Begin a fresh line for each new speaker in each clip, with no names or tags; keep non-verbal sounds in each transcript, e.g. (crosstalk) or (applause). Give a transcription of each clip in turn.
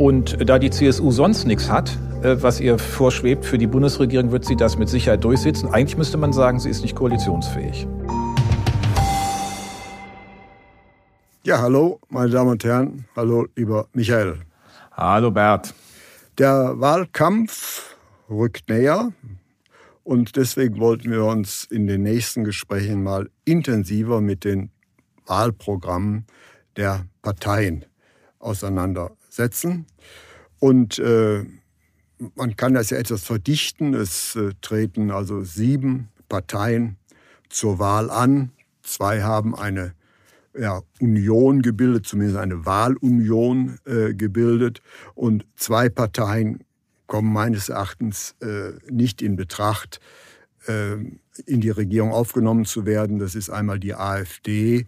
Und da die CSU sonst nichts hat, äh, was ihr vorschwebt, für die Bundesregierung wird sie das mit Sicherheit durchsetzen. Eigentlich müsste man sagen, sie ist nicht koalitionsfähig.
Ja, hallo, meine Damen und Herren. Hallo, lieber Michael.
Hallo, Bert.
Der Wahlkampf rückt näher und deswegen wollten wir uns in den nächsten Gesprächen mal intensiver mit den Wahlprogrammen der Parteien auseinandersetzen setzen. Und äh, man kann das ja etwas verdichten. Es äh, treten also sieben Parteien zur Wahl an. Zwei haben eine ja, Union gebildet, zumindest eine Wahlunion äh, gebildet. Und zwei Parteien kommen meines Erachtens äh, nicht in Betracht, äh, in die Regierung aufgenommen zu werden. Das ist einmal die AfD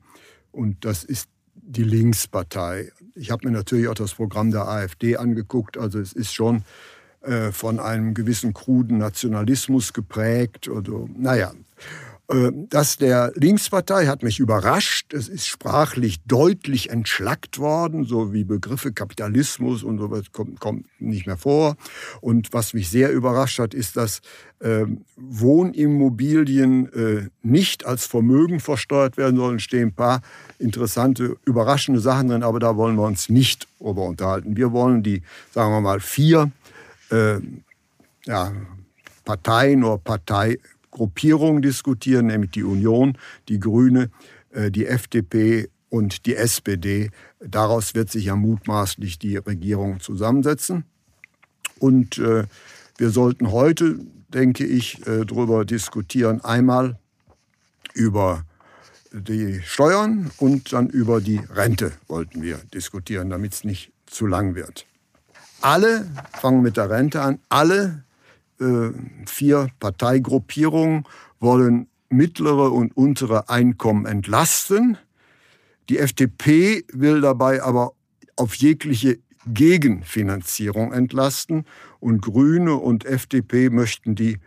und das ist die Linkspartei. Ich habe mir natürlich auch das Programm der AfD angeguckt. Also es ist schon äh, von einem gewissen kruden Nationalismus geprägt. Oder, naja, äh, das der Linkspartei hat mich überrascht. Es ist sprachlich deutlich entschlackt worden, so wie Begriffe Kapitalismus und sowas kommt, kommt nicht mehr vor. Und was mich sehr überrascht hat, ist, dass äh, Wohnimmobilien äh, nicht als Vermögen versteuert werden sollen. Stehen ein paar interessante, überraschende Sachen drin, aber da wollen wir uns nicht darüber unterhalten. Wir wollen die, sagen wir mal, vier äh, ja, Parteien oder Partei Gruppierungen diskutieren, nämlich die Union, die Grüne, äh, die FDP und die SPD. Daraus wird sich ja mutmaßlich die Regierung zusammensetzen. Und äh, wir sollten heute, denke ich, äh, darüber diskutieren. Einmal über die Steuern und dann über die Rente wollten wir diskutieren, damit es nicht zu lang wird. Alle, fangen mit der Rente an, alle vier Parteigruppierungen wollen mittlere und untere Einkommen entlasten. Die FDP will dabei aber auf jegliche Gegenfinanzierung entlasten und Grüne und FDP möchten die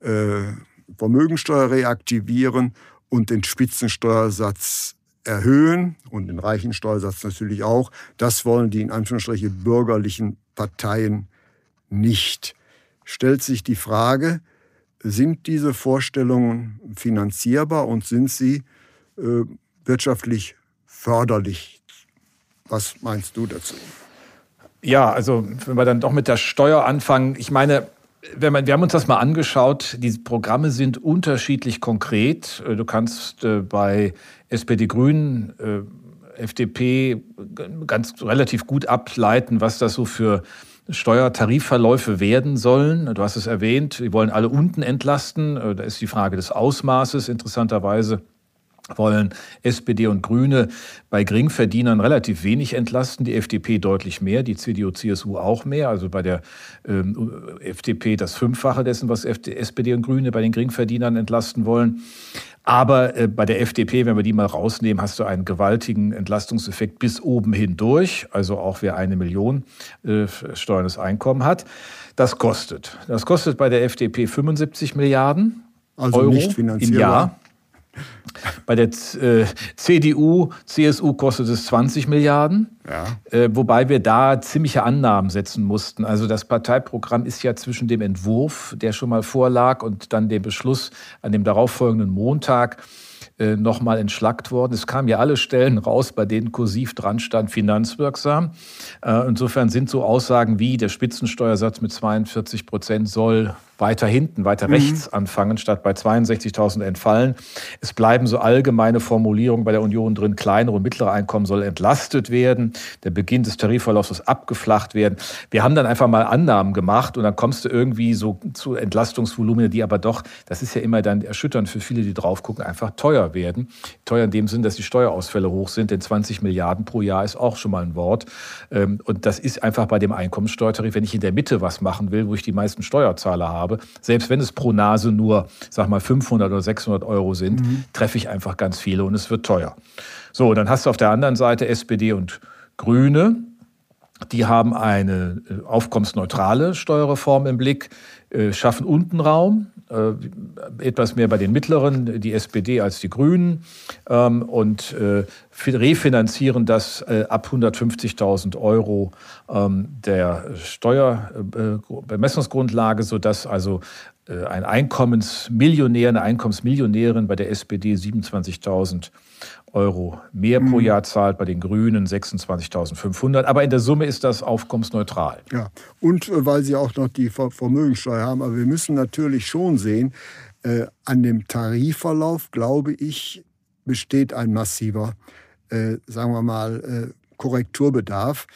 äh, Vermögensteuer reaktivieren und den Spitzensteuersatz erhöhen und den reichen Steuersatz natürlich auch. Das wollen die in Anführungsstrichen bürgerlichen Parteien nicht stellt sich die Frage, sind diese Vorstellungen finanzierbar und sind sie äh, wirtschaftlich förderlich? Was meinst du dazu?
Ja, also wenn wir dann doch mit der Steuer anfangen, ich meine, man, wir haben uns das mal angeschaut, die Programme sind unterschiedlich konkret. Du kannst äh, bei SPD Grünen, äh, FDP ganz relativ gut ableiten, was das so für Steuertarifverläufe werden sollen. Du hast es erwähnt, wir wollen alle unten entlasten. Äh, da ist die Frage des Ausmaßes interessanterweise wollen SPD und Grüne bei Geringverdienern relativ wenig entlasten, die FDP deutlich mehr, die CDU, CSU auch mehr, also bei der ähm, FDP das Fünffache dessen, was SPD und Grüne bei den Geringverdienern entlasten wollen. Aber äh, bei der FDP, wenn wir die mal rausnehmen, hast du einen gewaltigen Entlastungseffekt bis oben hindurch. Also auch wer eine Million äh, steuerndes Einkommen hat. Das kostet. Das kostet bei der FDP 75 Milliarden also Euro nicht im Jahr. Bei der äh, CDU, CSU kostet es 20 Milliarden, ja. äh, wobei wir da ziemliche Annahmen setzen mussten. Also das Parteiprogramm ist ja zwischen dem Entwurf, der schon mal vorlag, und dann dem Beschluss an dem darauffolgenden Montag äh, nochmal entschlackt worden. Es kamen ja alle Stellen raus, bei denen kursiv dran stand, finanzwirksam. Äh, insofern sind so Aussagen wie der Spitzensteuersatz mit 42 Prozent soll weiter hinten, weiter mhm. rechts anfangen, statt bei 62.000 entfallen. Es bleiben so allgemeine Formulierungen bei der Union drin, kleinere und mittlere Einkommen soll entlastet werden, der Beginn des Tarifverlaufs muss abgeflacht werden. Wir haben dann einfach mal Annahmen gemacht und dann kommst du irgendwie so zu Entlastungsvolumina, die aber doch, das ist ja immer dann erschütternd für viele, die drauf gucken, einfach teuer werden. Teuer in dem Sinn, dass die Steuerausfälle hoch sind, denn 20 Milliarden pro Jahr ist auch schon mal ein Wort. Ähm, und das ist einfach bei dem Einkommenssteuertarif, wenn ich in der Mitte was machen will, wo ich die meisten Steuerzahler habe, selbst wenn es pro Nase nur, sag mal, 500 oder 600 Euro sind, mhm. treffe ich einfach ganz viele und es wird teuer. So, dann hast du auf der anderen Seite SPD und Grüne. Die haben eine äh, aufkommensneutrale Steuerreform im Blick, schaffen unten Raum, äh, etwas mehr bei den mittleren, die SPD als die Grünen ähm, und äh, refinanzieren das äh, ab 150.000 Euro ähm, der Steuerbemessungsgrundlage, sodass also ein Einkommensmillionär, eine Einkommensmillionärin bei der SPD 27.000 Euro mehr pro mhm. Jahr zahlt, bei den Grünen 26.500. Aber in der Summe ist das aufkommensneutral.
Ja, und äh, weil Sie auch noch die Vermögensteuer haben, aber wir müssen natürlich schon sehen, äh, an dem Tarifverlauf, glaube ich, besteht ein massiver, äh, sagen wir mal, äh, Korrekturbedarf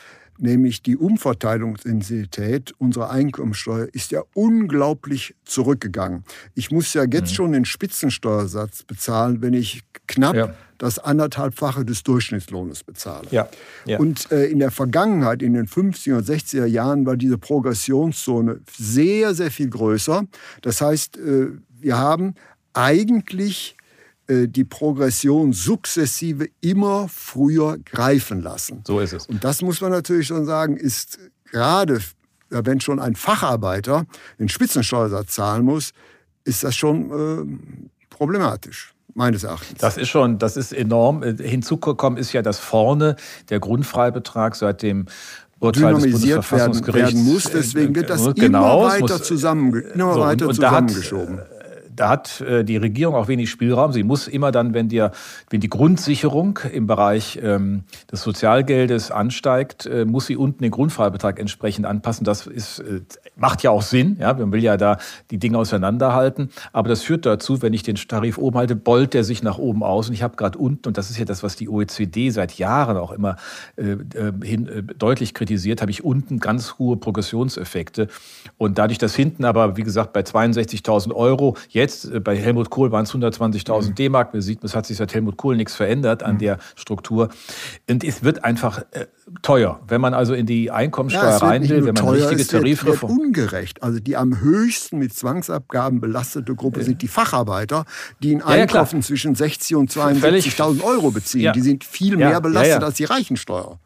nämlich die Umverteilungsintensität unserer Einkommensteuer ist ja unglaublich zurückgegangen. Ich muss ja jetzt mhm. schon den Spitzensteuersatz bezahlen, wenn ich knapp ja. das anderthalbfache des Durchschnittslohnes bezahle. Ja. Ja. Und äh, in der Vergangenheit, in den 50er und 60er Jahren, war diese Progressionszone sehr, sehr viel größer. Das heißt, äh, wir haben eigentlich die Progression sukzessive immer früher greifen lassen.
So ist es.
Und das muss man natürlich schon sagen, ist gerade, wenn schon ein Facharbeiter den Spitzensteuersatz zahlen muss, ist das schon äh, problematisch meines Erachtens.
Das ist schon, das ist enorm. Äh, hinzugekommen ist ja, dass vorne der Grundfreibetrag seit dem Urteil des Bundesverfassungsgerichts werden,
werden muss. Deswegen wird das genau, immer weiter, zusammen, immer so, weiter zusammengeschoben. Hat,
da hat äh, die Regierung auch wenig Spielraum. Sie muss immer dann, wenn, dir, wenn die Grundsicherung im Bereich ähm, des Sozialgeldes ansteigt, äh, muss sie unten den Grundfreibetrag entsprechend anpassen. Das ist, äh, macht ja auch Sinn. Ja? Man will ja da die Dinge auseinanderhalten. Aber das führt dazu, wenn ich den Tarif oben halte, bollt der sich nach oben aus. Und ich habe gerade unten, und das ist ja das, was die OECD seit Jahren auch immer äh, äh hin, äh, deutlich kritisiert, habe ich unten ganz hohe Progressionseffekte. Und dadurch, dass hinten aber, wie gesagt, bei 62.000 Euro jetzt Jetzt äh, bei Helmut Kohl waren es 120.000 mhm. D-Mark. Man sieht, es hat sich seit Helmut Kohl nichts verändert an mhm. der Struktur. Und es wird einfach äh, teuer. Wenn man also in die Einkommensteuer ja, rein will, wenn man teuer, richtige Tarifreform.
Es wird ungerecht. Also die am höchsten mit Zwangsabgaben belastete Gruppe äh. sind die Facharbeiter, die ein Einkommen ja, zwischen 60 und 72.000 Euro beziehen. Ja. Die sind viel mehr belastet als die Reichensteuer.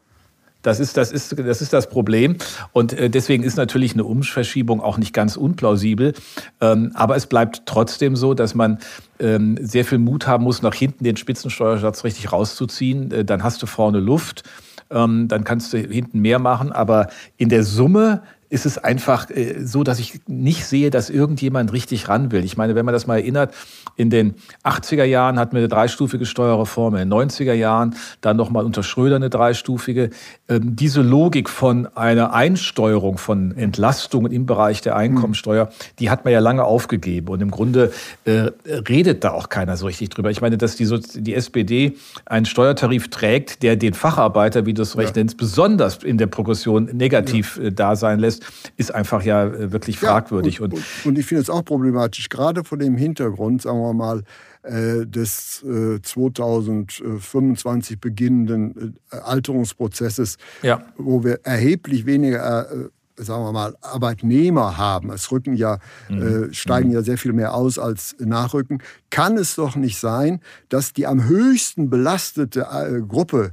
Das ist, das ist, das ist das Problem. Und äh, deswegen ist natürlich eine Umverschiebung auch nicht ganz unplausibel. Ähm, aber es bleibt trotzdem so, dass man ähm, sehr viel Mut haben muss, nach hinten den Spitzensteuersatz richtig rauszuziehen. Äh, dann hast du vorne Luft. Ähm, dann kannst du hinten mehr machen. Aber in der Summe ist es einfach äh, so, dass ich nicht sehe, dass irgendjemand richtig ran will. Ich meine, wenn man das mal erinnert, in den 80er Jahren hatten wir eine dreistufige Steuerreform, in den 90er Jahren dann nochmal unter Schröder eine dreistufige. Ähm, diese Logik von einer Einsteuerung von Entlastungen im Bereich der Einkommensteuer, die hat man ja lange aufgegeben. Und im Grunde äh, redet da auch keiner so richtig drüber. Ich meine, dass die, die SPD einen Steuertarif trägt, der den Facharbeiter, wie du es recht nennst, besonders in der Progression negativ ja. äh, da sein lässt, ist einfach ja äh, wirklich fragwürdig.
Ja, und, und, und, ich finde es auch problematisch, gerade vor dem Hintergrund, sagen wir mal, äh, des 2025 äh, beginnenden Alterungsprozesses, ja. wo wir erheblich weniger sagen wir mal, Arbeitnehmer haben, es rücken ja, mhm. äh, steigen mhm. ja sehr viel mehr aus als nachrücken, kann es doch nicht sein, dass die am höchsten belastete äh, Gruppe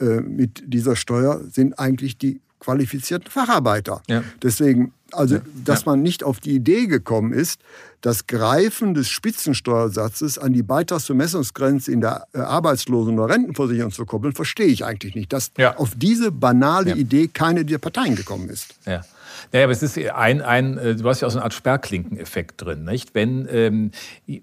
äh, mit dieser Steuer sind eigentlich die qualifizierten Facharbeiter. Ja. Deswegen, also, dass man nicht auf die Idee gekommen ist, das Greifen des Spitzensteuersatzes an die Beitragsbemessungsgrenze in der äh, Arbeitslosen- oder Rentenversicherung zu koppeln, verstehe ich eigentlich nicht. Dass ja. auf diese banale Idee keine der Parteien gekommen ist.
Ja. Naja, aber es ist ein, ein äh, du hast ja auch so eine Art Sperrklinkeneffekt drin, nicht? Wenn ähm,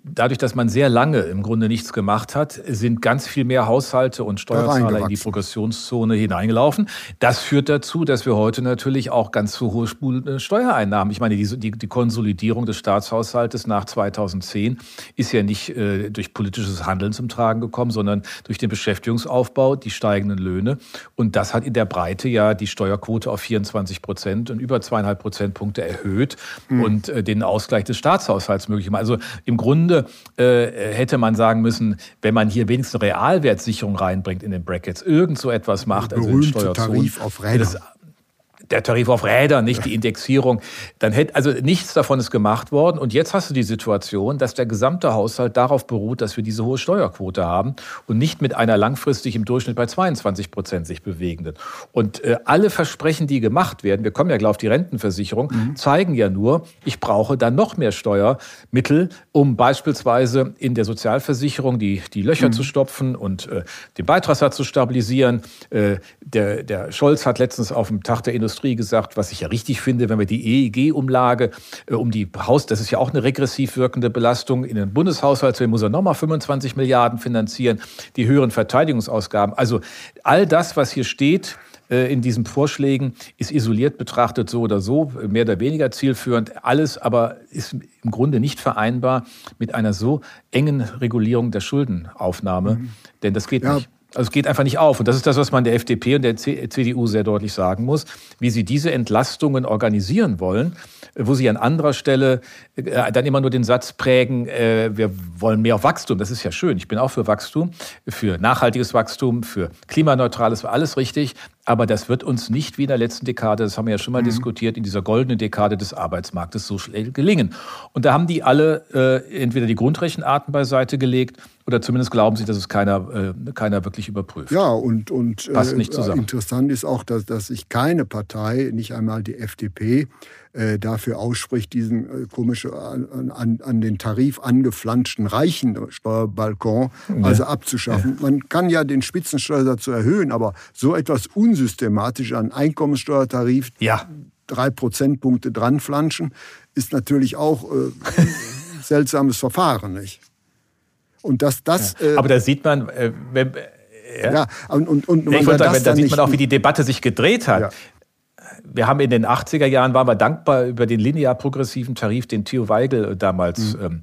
dadurch, dass man sehr lange im Grunde nichts gemacht hat, sind ganz viel mehr Haushalte und Steuerzahler in die Progressionszone hineingelaufen. Das führt dazu, dass wir heute natürlich auch ganz zu hohe äh, Steuereinnahmen. Ich meine, die, die, die Konsolidierung des Staatshaushaltes nach 2010 ist ja nicht äh, durch politisches Handeln zum Tragen gekommen, sondern durch den Beschäftigungsaufbau, die steigenden Löhne. Und das hat in der Breite ja die Steuerquote auf 24 Prozent und über zweieinhalb Prozentpunkte erhöht mhm. und äh, den Ausgleich des Staatshaushalts möglich gemacht. Also im Grunde äh, hätte man sagen müssen, wenn man hier wenigstens eine Realwertsicherung reinbringt in den Brackets, irgend so etwas macht,
also in Steuerzonen, Tarif auf Rädern
der Tarif auf Räder, nicht die Indexierung. Dann hätte, also nichts davon ist gemacht worden. Und jetzt hast du die Situation, dass der gesamte Haushalt darauf beruht, dass wir diese hohe Steuerquote haben und nicht mit einer langfristig im Durchschnitt bei 22 Prozent sich bewegenden. Und äh, alle Versprechen, die gemacht werden, wir kommen ja gleich auf die Rentenversicherung, mhm. zeigen ja nur, ich brauche dann noch mehr Steuermittel, um beispielsweise in der Sozialversicherung die, die Löcher mhm. zu stopfen und äh, den Beitragssatz zu stabilisieren. Äh, der, der Scholz hat letztens auf dem Tag der Industrie Industrie gesagt, was ich ja richtig finde, wenn wir die EEG-Umlage äh, um die Haus, das ist ja auch eine regressiv wirkende Belastung, in den Bundeshaushalt zu muss er nochmal 25 Milliarden finanzieren, die höheren Verteidigungsausgaben. Also all das, was hier steht, äh, in diesen Vorschlägen ist isoliert betrachtet so oder so, mehr oder weniger zielführend. Alles aber ist im Grunde nicht vereinbar mit einer so engen Regulierung der Schuldenaufnahme, mhm. denn das geht ja. nicht. Also es geht einfach nicht auf. Und das ist das, was man der FDP und der CDU sehr deutlich sagen muss, wie sie diese Entlastungen organisieren wollen, wo sie an anderer Stelle äh, dann immer nur den Satz prägen, äh, wir wollen mehr auf Wachstum. Das ist ja schön. Ich bin auch für Wachstum, für nachhaltiges Wachstum, für klimaneutrales, alles richtig. Aber das wird uns nicht wie in der letzten Dekade, das haben wir ja schon mal mhm. diskutiert, in dieser goldenen Dekade des Arbeitsmarktes so schnell gelingen. Und da haben die alle äh, entweder die Grundrechenarten beiseite gelegt oder zumindest glauben sie, dass es keiner, äh, keiner wirklich überprüft.
Ja, und, und Passt nicht äh, zusammen. interessant ist auch, dass, dass sich keine Partei, nicht einmal die FDP, äh, dafür ausspricht, diesen äh, komische an, an, an, den Tarif angeflanschten Reichensteuerbalkon ja. also abzuschaffen. Ja. Man kann ja den Spitzensteuersatz erhöhen, aber so etwas unsystematisch an Einkommenssteuertarif ja. drei Prozentpunkte dranflanschen, ist natürlich auch äh, (laughs) seltsames Verfahren, nicht?
Und dass das. Ja. Aber da sieht man, äh, wenn,
ja. ja. und, und, und
ich wollte sagen, da sieht man auch, wie die Debatte sich gedreht hat. Ja wir haben in den 80er Jahren, waren wir dankbar über den linear progressiven Tarif, den Theo Weigel damals mhm. ähm,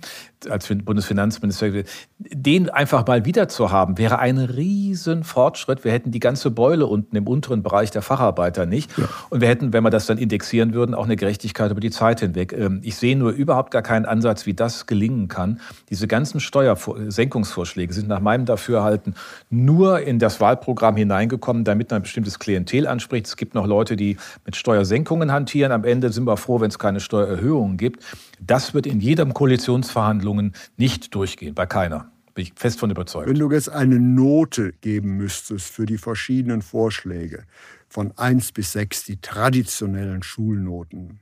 als Bundesfinanzminister, den einfach mal wieder zu haben, wäre ein riesen Fortschritt. Wir hätten die ganze Beule unten im unteren Bereich der Facharbeiter nicht. Ja. Und wir hätten, wenn wir das dann indexieren würden, auch eine Gerechtigkeit über die Zeit hinweg. Ähm, ich sehe nur überhaupt gar keinen Ansatz, wie das gelingen kann. Diese ganzen Steuersenkungsvorschläge sind nach meinem Dafürhalten nur in das Wahlprogramm hineingekommen, damit man ein bestimmtes Klientel anspricht. Es gibt noch Leute, die mit Steuersenkungen hantieren. Am Ende sind wir froh, wenn es keine Steuererhöhungen gibt. Das wird in jedem Koalitionsverhandlungen nicht durchgehen, bei keiner. Bin ich fest von überzeugt.
Wenn du jetzt eine Note geben müsstest für die verschiedenen Vorschläge, von 1 bis 6, die traditionellen Schulnoten,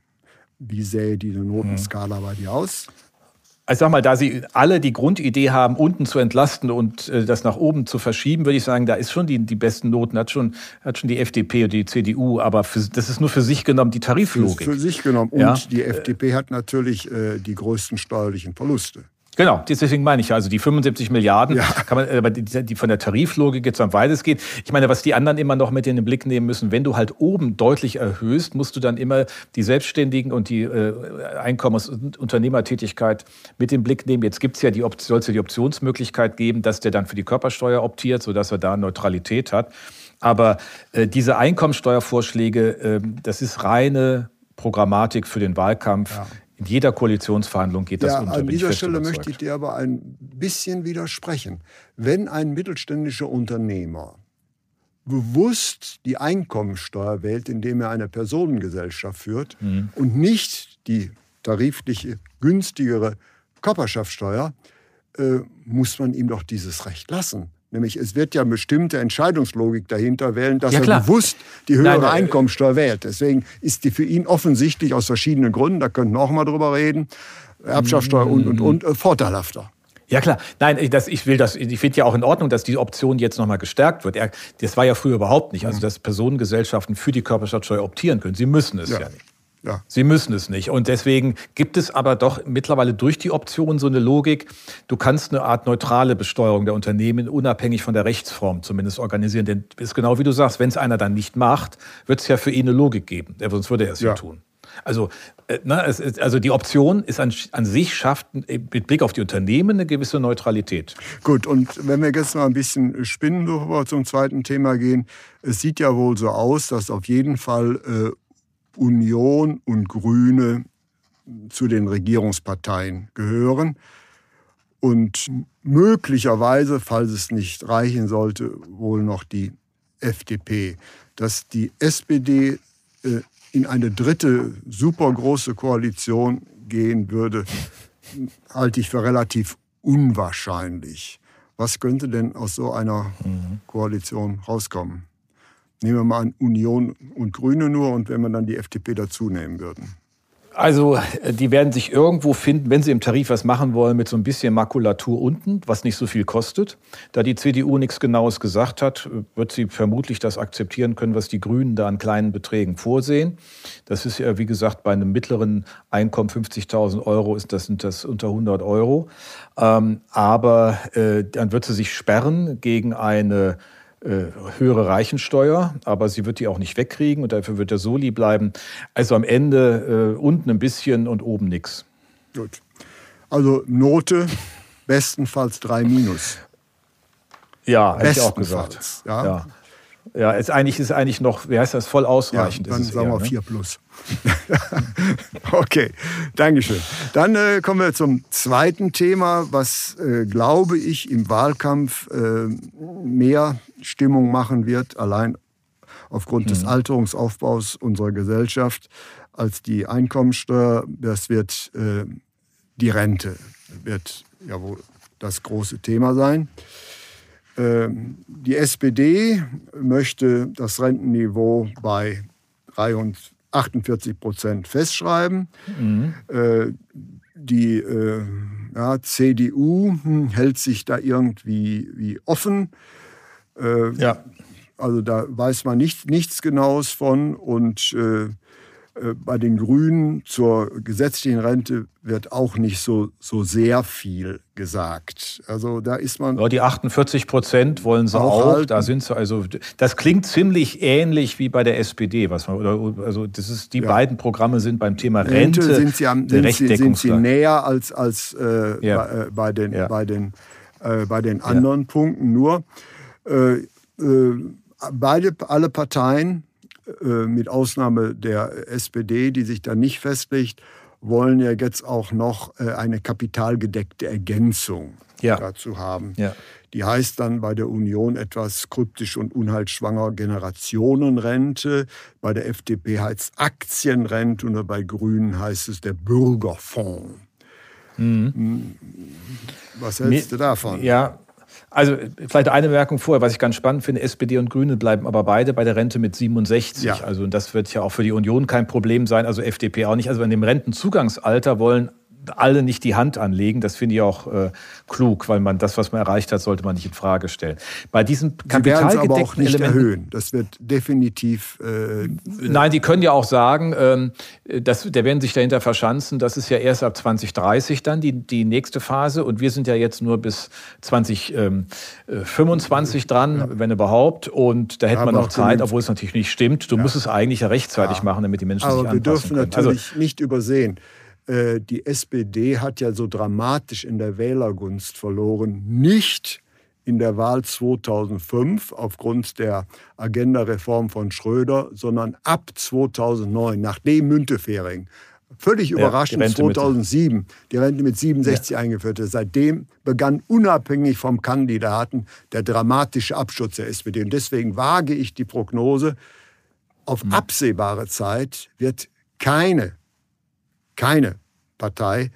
wie sähe diese Notenskala bei dir aus?
Ich sag mal, da Sie alle die Grundidee haben, unten zu entlasten und äh, das nach oben zu verschieben, würde ich sagen, da ist schon die, die besten Noten, hat schon, hat schon die FDP und die CDU, aber für, das ist nur für sich genommen die Tariflogik.
Für, für sich genommen. Und ja? die FDP hat natürlich äh, die größten steuerlichen Verluste.
Genau, deswegen meine ich also die 75 Milliarden, ja. kann man, aber die, die von der Tariflogik jetzt am weitesten geht. Ich meine, was die anderen immer noch mit in den Blick nehmen müssen, wenn du halt oben deutlich erhöhst, musst du dann immer die Selbstständigen und die äh, Einkommens- und Unternehmertätigkeit mit in den Blick nehmen. Jetzt gibt's ja die soll es ja die Optionsmöglichkeit geben, dass der dann für die Körpersteuer optiert, sodass er da Neutralität hat. Aber äh, diese Einkommensteuervorschläge, äh, das ist reine Programmatik für den Wahlkampf. Ja. In jeder Koalitionsverhandlung geht das
ja,
unter.
An dieser Stelle überzeugt. möchte ich dir aber ein bisschen widersprechen. Wenn ein mittelständischer Unternehmer bewusst die Einkommensteuer wählt, indem er eine Personengesellschaft führt mhm. und nicht die tarifliche günstigere Körperschaftssteuer, äh, muss man ihm doch dieses Recht lassen. Nämlich es wird ja bestimmte Entscheidungslogik dahinter wählen, dass ja, er bewusst die höhere Nein, Einkommensteuer wählt. Deswegen ist die für ihn offensichtlich aus verschiedenen Gründen, da könnten wir auch mal drüber reden, Erbschaftssteuer und, und, und, äh, vorteilhafter.
Ja klar, nein, ich, das, ich will das, ich finde ja auch in Ordnung, dass die Option jetzt nochmal gestärkt wird. das war ja früher überhaupt nicht. Also dass Personengesellschaften für die Körperschaftsteuer optieren können. Sie müssen es ja, ja nicht. Ja. Sie müssen es nicht. Und deswegen gibt es aber doch mittlerweile durch die Option so eine Logik, du kannst eine Art neutrale Besteuerung der Unternehmen unabhängig von der Rechtsform zumindest organisieren. Denn es ist genau wie du sagst, wenn es einer dann nicht macht, wird es ja für ihn eine Logik geben. Sonst würde er es ja, tun. Also, äh, ne, ist, also die Option ist an, an, sich schafft mit Blick auf die Unternehmen eine gewisse Neutralität.
Gut, und wenn wir jetzt mal ein bisschen spinnen, bevor wir zum zweiten Thema gehen, es sieht ja wohl so aus, dass auf jeden Fall äh, Union und Grüne zu den Regierungsparteien gehören. Und möglicherweise, falls es nicht reichen sollte, wohl noch die FDP. Dass die SPD äh, in eine dritte supergroße Koalition gehen würde, halte ich für relativ unwahrscheinlich. Was könnte denn aus so einer mhm. Koalition rauskommen? Nehmen wir mal an Union und Grüne nur und wenn wir dann die FDP dazu nehmen würden.
Also äh, die werden sich irgendwo finden, wenn sie im Tarif was machen wollen, mit so ein bisschen Makulatur unten, was nicht so viel kostet. Da die CDU nichts Genaues gesagt hat, wird sie vermutlich das akzeptieren können, was die Grünen da an kleinen Beträgen vorsehen. Das ist ja, wie gesagt, bei einem mittleren Einkommen 50.000 Euro ist das, sind das unter 100 Euro. Ähm, aber äh, dann wird sie sich sperren gegen eine höhere Reichensteuer, aber sie wird die auch nicht wegkriegen und dafür wird der Soli bleiben. Also am Ende äh, unten ein bisschen und oben nichts.
Gut. Also Note bestenfalls 3 minus.
Ja, hätte ich auch gesagt. Ja. ja. Ja, ist eigentlich, ist eigentlich noch, wie heißt das, voll ausreichend.
Ja, dann sagen wir 4 ne? plus. (laughs) okay, Dankeschön. Dann äh, kommen wir zum zweiten Thema, was, äh, glaube ich, im Wahlkampf äh, mehr Stimmung machen wird, allein aufgrund mhm. des Alterungsaufbaus unserer Gesellschaft, als die Einkommensteuer. Das wird äh, die Rente, wird ja wohl das große Thema sein. Ähm, die SPD möchte das Rentenniveau bei 48 Prozent festschreiben. Mhm. Äh, die äh, ja, CDU hm, hält sich da irgendwie wie offen. Äh, ja. Also da weiß man nicht, nichts Genaues von. Und bei den Grünen zur gesetzlichen Rente wird auch nicht so, so sehr viel gesagt. Also da ist man.
Ja, die 48 Prozent wollen sie auch. auch. Da sind sie also. Das klingt ziemlich ähnlich wie bei der SPD, was man also das ist die ja. beiden Programme sind beim Thema Rente, Rente
sind sie, am, sind sie, sind sie näher als als äh, ja. bei, äh, bei, den ja. bei den äh, bei den anderen Punkten. Nur äh, äh, beide alle Parteien äh, mit Ausnahme der SPD, die sich da nicht festlegt, wollen ja jetzt auch noch äh, eine kapitalgedeckte Ergänzung ja. dazu haben. Ja. Die heißt dann bei der Union etwas kryptisch und unheilschwanger Generationenrente. Bei der FDP heißt es Aktienrente und bei Grünen heißt es der Bürgerfonds. Mhm. Hm. Was hältst du davon?
Ja, also vielleicht eine Bemerkung vorher, was ich ganz spannend finde, SPD und Grüne bleiben aber beide bei der Rente mit 67. Ja. Also das wird ja auch für die Union kein Problem sein, also FDP auch nicht. Also in dem Rentenzugangsalter wollen alle nicht die Hand anlegen. Das finde ich auch äh, klug, weil man das, was man erreicht hat, sollte man nicht in Frage stellen. Bei diesen kapitalgedeckten aber auch nicht Elementen,
erhöhen. Das wird definitiv.
Äh, Nein, die können ja auch sagen, ähm, dass, der werden sich dahinter verschanzen. Das ist ja erst ab 2030 dann die, die nächste Phase und wir sind ja jetzt nur bis 2025 ähm, dran, ja. wenn überhaupt. Und da hätte man noch Zeit, obwohl es natürlich nicht stimmt. Du ja. musst es eigentlich ja rechtzeitig machen, damit die Menschen aber sich anpassen
wir dürfen natürlich also, nicht übersehen äh, die SPD hat ja so dramatisch in der Wählergunst verloren, nicht in der Wahl 2005 aufgrund der Agenda-Reform von Schröder, sondern ab 2009, nachdem Müntefering völlig ja, überraschend die 2007 die Rente mit 67 ja. eingeführt hat. Seitdem begann unabhängig vom Kandidaten der dramatische Absturz der SPD. Und deswegen wage ich die Prognose, auf mhm. absehbare Zeit wird keine keine Partei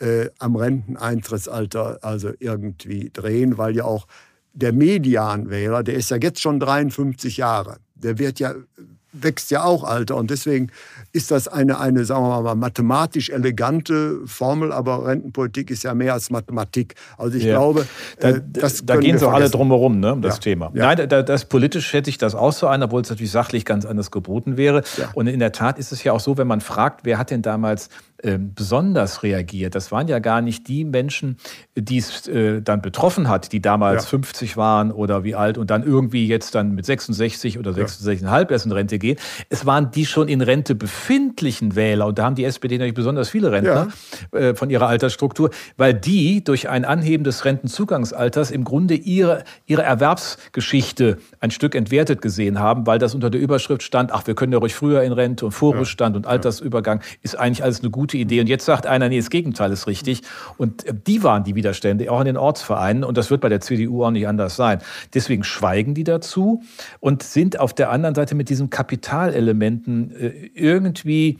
äh, am Renteneintrittsalter also irgendwie drehen, weil ja auch der Medianwähler, der ist ja jetzt schon 53 Jahre, der wird ja wächst ja auch Alter. Und deswegen ist das eine, eine sagen wir mal, mathematisch elegante Formel, aber Rentenpolitik ist ja mehr als Mathematik. Also ich ja. glaube,
da, äh, das da gehen so alle drumherum, ne, um das ja. Thema. Ja. Nein, da, das politisch schätze ich das auch so ein, obwohl es natürlich sachlich ganz anders geboten wäre. Und in der Tat ist es ja auch so, wenn man fragt, wer hat denn damals besonders reagiert. Das waren ja gar nicht die Menschen, die es äh, dann betroffen hat, die damals ja. 50 waren oder wie alt und dann irgendwie jetzt dann mit 66 oder 66,5 ja. erst in Rente gehen. Es waren die schon in Rente befindlichen Wähler und da haben die SPD natürlich besonders viele Rentner ja. äh, von ihrer Altersstruktur, weil die durch ein Anheben des Rentenzugangsalters im Grunde ihre, ihre Erwerbsgeschichte ein Stück entwertet gesehen haben, weil das unter der Überschrift stand, ach, wir können ja ruhig früher in Rente und Vorruhestand und Altersübergang ist eigentlich alles eine gute gute Idee. Und jetzt sagt einer, nee, das Gegenteil ist richtig. Und äh, die waren die Widerstände, auch in den Ortsvereinen. Und das wird bei der CDU auch nicht anders sein. Deswegen schweigen die dazu und sind auf der anderen Seite mit diesen Kapitalelementen äh, irgendwie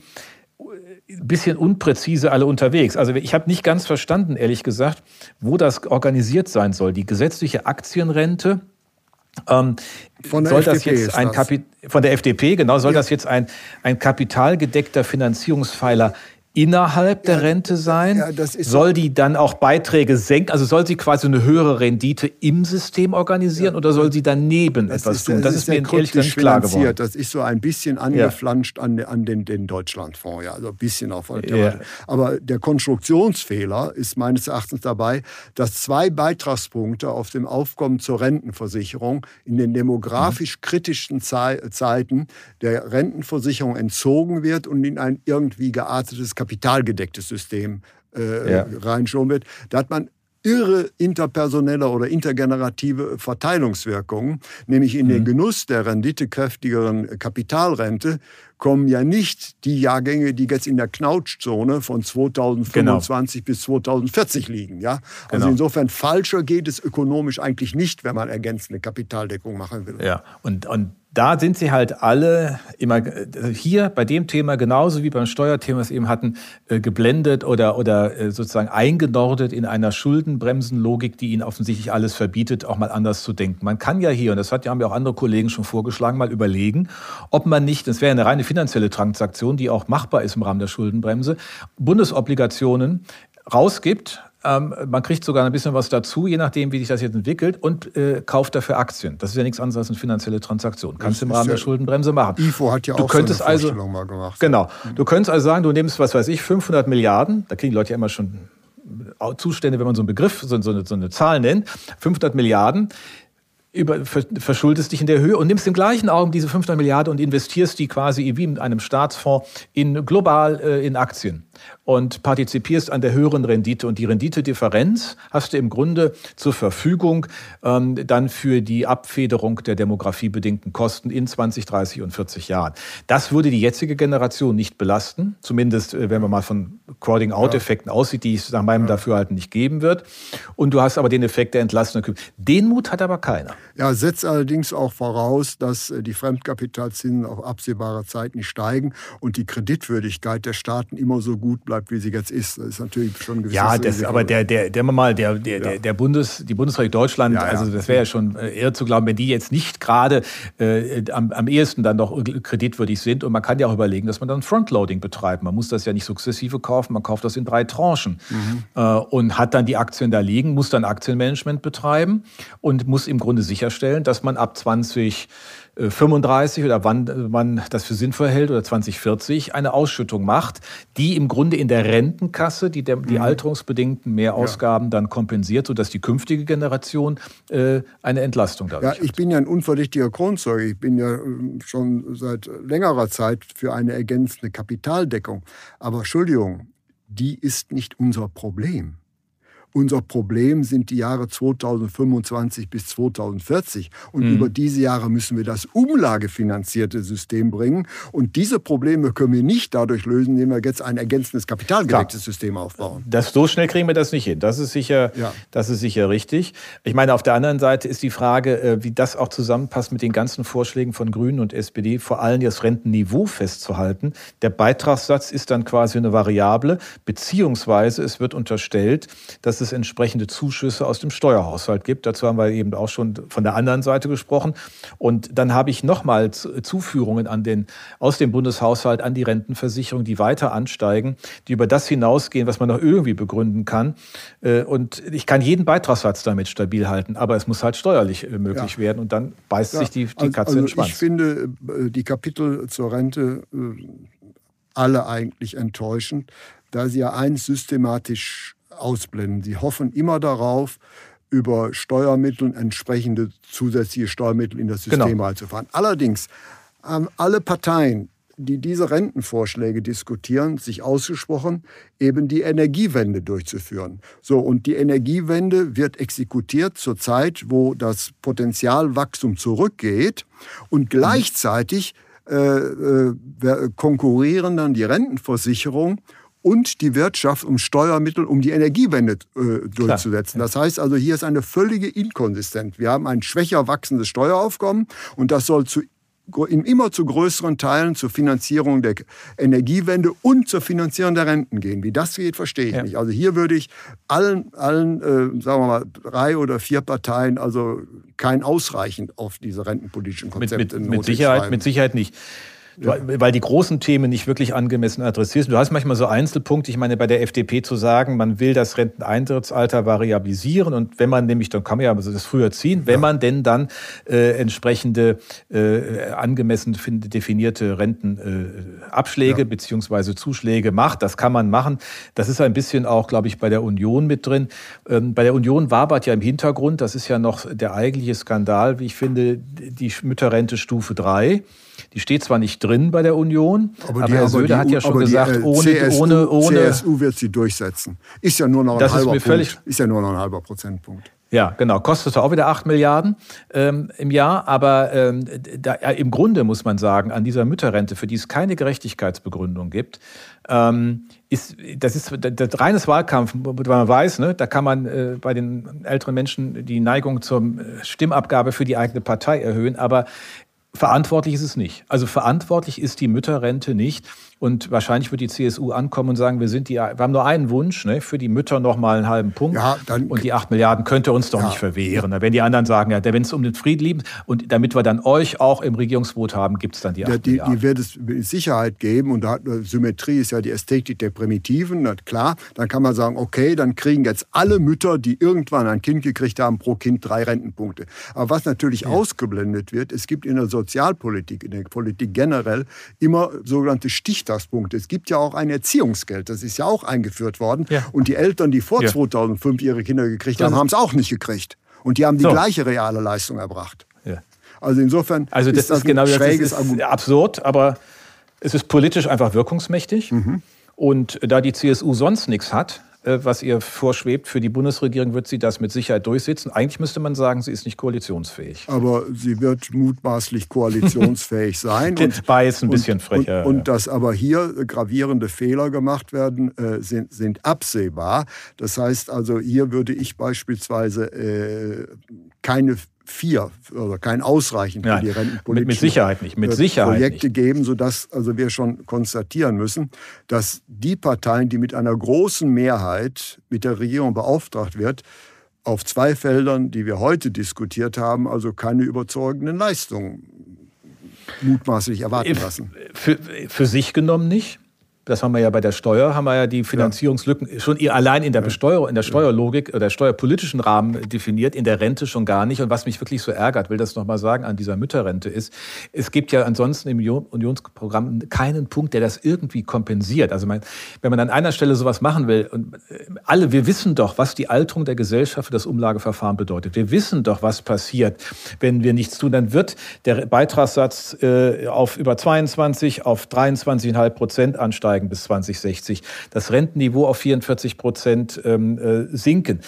ein bisschen unpräzise alle unterwegs. Also ich habe nicht ganz verstanden, ehrlich gesagt, wo das organisiert sein soll. Die gesetzliche Aktienrente, ähm, von der soll FDP das jetzt ein Kapi von der FDP, genau, soll ja. das jetzt ein, ein kapitalgedeckter Finanzierungspfeiler innerhalb der Rente sein? Ja, soll die dann auch Beiträge senken? Also soll sie quasi eine höhere Rendite im System organisieren ja, oder soll sie daneben etwas ist, tun?
Das, das ist, mir ehrlich gesagt nicht klar geworden. Das ist so ein bisschen angeflanscht an, an den, den Deutschlandfonds, ja, also ein bisschen auf ja. Aber der Konstruktionsfehler ist meines Erachtens dabei, dass zwei Beitragspunkte auf dem Aufkommen zur Rentenversicherung in den demografisch mhm. kritischen Zeiten der Rentenversicherung entzogen wird und in ein irgendwie geartetes kapitalgedecktes System äh, ja. reinschoben wird. Da hat man irre interpersonelle oder intergenerative Verteilungswirkungen, nämlich in mhm. den Genuss der renditekräftigeren Kapitalrente kommen ja nicht die Jahrgänge, die jetzt in der Knautschzone von 2025 genau. bis 2040 liegen. Ja? Also genau. insofern falscher geht es ökonomisch eigentlich nicht, wenn man ergänzende Kapitaldeckung machen will.
Ja, und, und da sind sie halt alle immer hier bei dem Thema genauso wie beim Steuerthema, was wir eben hatten, äh, geblendet oder, oder äh, sozusagen eingenordet in einer Schuldenbremsenlogik, die ihnen offensichtlich alles verbietet, auch mal anders zu denken. Man kann ja hier, und das haben ja auch andere Kollegen schon vorgeschlagen, mal überlegen, ob man nicht, das wäre eine reine finanzielle Transaktion, die auch machbar ist im Rahmen der Schuldenbremse, Bundesobligationen rausgibt ähm, man kriegt sogar ein bisschen was dazu, je nachdem, wie sich das jetzt entwickelt, und äh, kauft dafür Aktien. Das ist ja nichts anderes als eine finanzielle Transaktion. Kannst du im Rahmen ja der Schuldenbremse machen.
IFO hat ja
du
auch
könntest so eine also, mal gemacht. Genau. Du könntest also sagen, du nimmst, was weiß ich, 500 Milliarden, da kriegen die Leute ja immer schon Zustände, wenn man so einen Begriff, so, so, eine, so eine Zahl nennt, 500 Milliarden, über, verschuldest dich in der Höhe und nimmst im gleichen Augen diese 500 Milliarden und investierst die quasi wie in einem Staatsfonds in global äh, in Aktien und partizipierst an der höheren Rendite. Und die Renditedifferenz hast du im Grunde zur Verfügung ähm, dann für die Abfederung der demografiebedingten Kosten in 20, 30 und 40 Jahren. Das würde die jetzige Generation nicht belasten, zumindest äh, wenn man mal von Crowding-out-Effekten ja. aussieht, die es nach meinem ja. Dafürhalten nicht geben wird. Und du hast aber den Effekt der Entlastung. Den Mut hat aber keiner.
Ja, setzt allerdings auch voraus, dass äh, die Fremdkapitalzinsen auf absehbare Zeit nicht steigen und die Kreditwürdigkeit der Staaten immer so gut bleibt, wie sie jetzt ist. Das ist natürlich schon
gewisses Ja, das, aber der, der, der mal, der, der, ja. der Bundes, die Bundesrepublik Deutschland, ja, ja. also das wäre ja schon äh, eher zu glauben, wenn die jetzt nicht gerade äh, am, am ehesten dann noch kreditwürdig sind. Und man kann ja auch überlegen, dass man dann Frontloading betreibt. Man muss das ja nicht sukzessive kaufen, man kauft das in drei Tranchen mhm. äh, und hat dann die Aktien da liegen, muss dann Aktienmanagement betreiben und muss im Grunde sicherstellen, dass man ab 20 35 oder wann man das für sinnvoll hält oder 2040 eine Ausschüttung macht, die im Grunde in der Rentenkasse die, die mhm. alterungsbedingten Mehrausgaben ja. dann kompensiert, sodass die künftige Generation äh, eine Entlastung dadurch
Ja, ich hat. bin ja ein unverdächtiger Kronzeuge. Ich bin ja ähm, schon seit längerer Zeit für eine ergänzende Kapitaldeckung. Aber Entschuldigung, die ist nicht unser Problem. Unser Problem sind die Jahre 2025 bis 2040. Und mhm. über diese Jahre müssen wir das umlagefinanzierte System bringen. Und diese Probleme können wir nicht dadurch lösen, indem wir jetzt ein ergänzendes kapitalgedecktes System aufbauen.
Das, so schnell kriegen wir das nicht hin. Das ist sicher, ja. das ist sicher richtig. Ich meine, auf der anderen Seite ist die Frage, äh, wie das auch zusammenpasst mit den ganzen Vorschlägen von Grünen und SPD, vor allem das Rentenniveau festzuhalten. Der Beitragssatz ist dann quasi eine Variable, beziehungsweise es wird unterstellt, dass dass es entsprechende Zuschüsse aus dem Steuerhaushalt gibt. Dazu haben wir eben auch schon von der anderen Seite gesprochen. Und dann habe ich nochmal Zuführungen an den, aus dem Bundeshaushalt an die Rentenversicherung, die weiter ansteigen, die über das hinausgehen, was man noch irgendwie begründen kann. Äh, und ich kann jeden Beitragssatz damit stabil halten, aber es muss halt steuerlich äh, möglich ja. werden und dann beißt ja, sich die, die also, Katze also in den Schwanz.
Ich finde äh, die Kapitel zur Rente alle eigentlich enttäuschend, da sie ja eins systematisch ausblenden. Sie hoffen immer darauf, über Steuermittel entsprechende zusätzliche Steuermittel in das System genau. reinzufahren. Allerdings haben alle Parteien, die diese Rentenvorschläge diskutieren, sich ausgesprochen, eben die Energiewende durchzuführen. So, und die Energiewende wird exekutiert zur Zeit, wo das Potenzialwachstum zurückgeht und gleichzeitig äh, äh, konkurrieren dann die Rentenversicherung und die Wirtschaft um Steuermittel, um die Energiewende äh, durchzusetzen. Klar. Das heißt also, hier ist eine völlige Inkonsistenz. Wir haben ein schwächer wachsendes Steueraufkommen und das soll zu in immer zu größeren Teilen zur Finanzierung der Energiewende und zur Finanzierung der Renten gehen. Wie das geht, verstehe ich ja. nicht. Also hier würde ich allen, allen äh, sagen wir mal, drei oder vier Parteien also kein ausreichend auf diese rentenpolitischen Konzepte
mit, mit, mit Sicherheit, mit Sicherheit nicht. Ja. Weil die großen Themen nicht wirklich angemessen adressierst. Du hast manchmal so Einzelpunkte. Ich meine, bei der FDP zu sagen, man will das Renteneintrittsalter variabilisieren und wenn man nämlich, dann kann man ja das früher ziehen, wenn ja. man denn dann äh, entsprechende äh, angemessen definierte Rentenabschläge äh, ja. beziehungsweise Zuschläge macht, das kann man machen. Das ist ein bisschen auch, glaube ich, bei der Union mit drin. Ähm, bei der Union wabert ja im Hintergrund, das ist ja noch der eigentliche Skandal, wie ich finde, die Mütterrente Stufe 3. Die steht zwar nicht drin bei der Union, aber, aber Herr Söder die, hat ja schon gesagt, die, äh, ohne, CSU,
ohne, ohne. CSU wird sie durchsetzen. Ist ja nur noch ein das halber ist mir Punkt. Ist ja nur noch ein halber Prozentpunkt.
Ja, genau. Kostet auch wieder 8 Milliarden ähm, im Jahr. Aber ähm, da, ja, im Grunde muss man sagen, an dieser Mütterrente, für die es keine Gerechtigkeitsbegründung gibt, ähm, ist, das ist das reines Wahlkampf, weil man weiß, ne, da kann man äh, bei den älteren Menschen die Neigung zur äh, Stimmabgabe für die eigene Partei erhöhen. Aber Verantwortlich ist es nicht. Also verantwortlich ist die Mütterrente nicht. Und wahrscheinlich wird die CSU ankommen und sagen, wir sind die, wir haben nur einen Wunsch, ne, für die Mütter noch mal einen halben Punkt. Ja, dann, und die acht Milliarden könnt ihr uns doch ja. nicht verwehren. Wenn die anderen sagen, ja, wenn es um den Frieden liegt und damit wir dann euch auch im Regierungsboot haben, gibt es dann die acht
ja, die,
Milliarden.
Die wird es mit Sicherheit geben. Und da hat, Symmetrie ist ja die Ästhetik der Primitiven. Na, klar, dann kann man sagen, okay, dann kriegen jetzt alle Mütter, die irgendwann ein Kind gekriegt haben, pro Kind drei Rentenpunkte. Aber was natürlich ja. ausgeblendet wird, es gibt in der Sozialpolitik, in der Politik generell, immer sogenannte Stichtagen Stichtagspunkte. Es gibt ja auch ein Erziehungsgeld, das ist ja auch eingeführt worden. Ja. Und die Eltern, die vor ja. 2005 ihre Kinder gekriegt haben, haben es auch nicht gekriegt. Und die haben die so. gleiche reale Leistung erbracht. Ja. Also insofern
also das ist das, ist genau, ein schräges das ist absurd, aber es ist politisch einfach wirkungsmächtig. Mhm. Und da die CSU sonst nichts hat, was ihr vorschwebt. Für die Bundesregierung wird sie das mit Sicherheit durchsetzen. Eigentlich müsste man sagen, sie ist nicht koalitionsfähig.
Aber sie wird mutmaßlich koalitionsfähig (laughs) sein.
und, war jetzt ein bisschen frecher.
Und, und, dass aber hier gravierende Fehler gemacht werden, äh, sind, sind, absehbar. Das heißt also, hier würde ich beispielsweise äh, keine vier oder kein ausreichend für die
rentenpolitischen mit, mit Sicherheit nicht, mit Sicherheit
Projekte
nicht.
geben, sodass also wir schon konstatieren müssen, dass die Parteien, die mit einer großen Mehrheit mit der Regierung beauftragt wird, auf zwei Feldern, die wir heute diskutiert haben, also keine überzeugenden Leistungen mutmaßlich erwarten lassen.
Für, für sich genommen nicht? Das haben wir ja bei der Steuer, haben wir ja die Finanzierungslücken ja. schon allein in der Besteuerung, in der Steuerlogik oder steuerpolitischen Rahmen definiert, in der Rente schon gar nicht. Und was mich wirklich so ärgert, will das nochmal sagen, an dieser Mütterrente ist, es gibt ja ansonsten im Unionsprogramm keinen Punkt, der das irgendwie kompensiert. Also man, wenn man an einer Stelle sowas machen will, und äh, alle, wir wissen doch, was die Alterung der Gesellschaft für das Umlageverfahren bedeutet. Wir wissen doch, was passiert, wenn wir nichts tun. Dann wird der Beitragssatz äh, auf über 22, auf 23,5 Prozent ansteigen ansteigen bis 2060, das Rentenniveau auf 44 Prozent ähm, äh, sinken.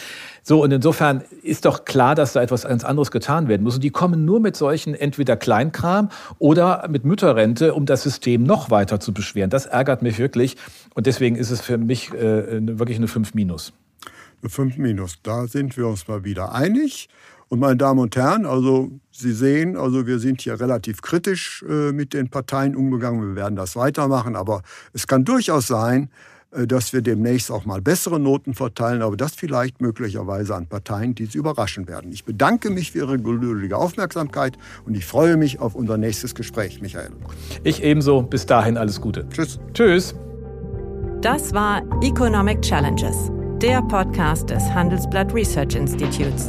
So, und insofern ist doch klar, dass da etwas ganz anderes getan werden muss. Und die kommen nur mit solchen entweder Kleinkram oder mit Mütterrente, um das System noch weiter zu beschweren. Das ärgert mich wirklich. Und deswegen ist es für mich äh, wirklich eine 5 Minus.
Eine 5 Minus. Da sind wir uns mal wieder einig. Und meine Damen und Herren, also Sie sehen, also wir sind hier relativ kritisch äh, mit den Parteien umgegangen. Wir werden das weitermachen, aber es kann durchaus sein, äh, dass wir demnächst auch mal bessere Noten verteilen, aber das vielleicht möglicherweise an Parteien, die es überraschen werden. Ich bedanke mich für Ihre geduldige Aufmerksamkeit und ich freue mich auf unser nächstes Gespräch, Michael.
Ich ebenso. Bis dahin alles Gute.
Tschüss.
Tschüss.
Das war Economic Challenges, der Podcast des Handelsblatt Research Institutes.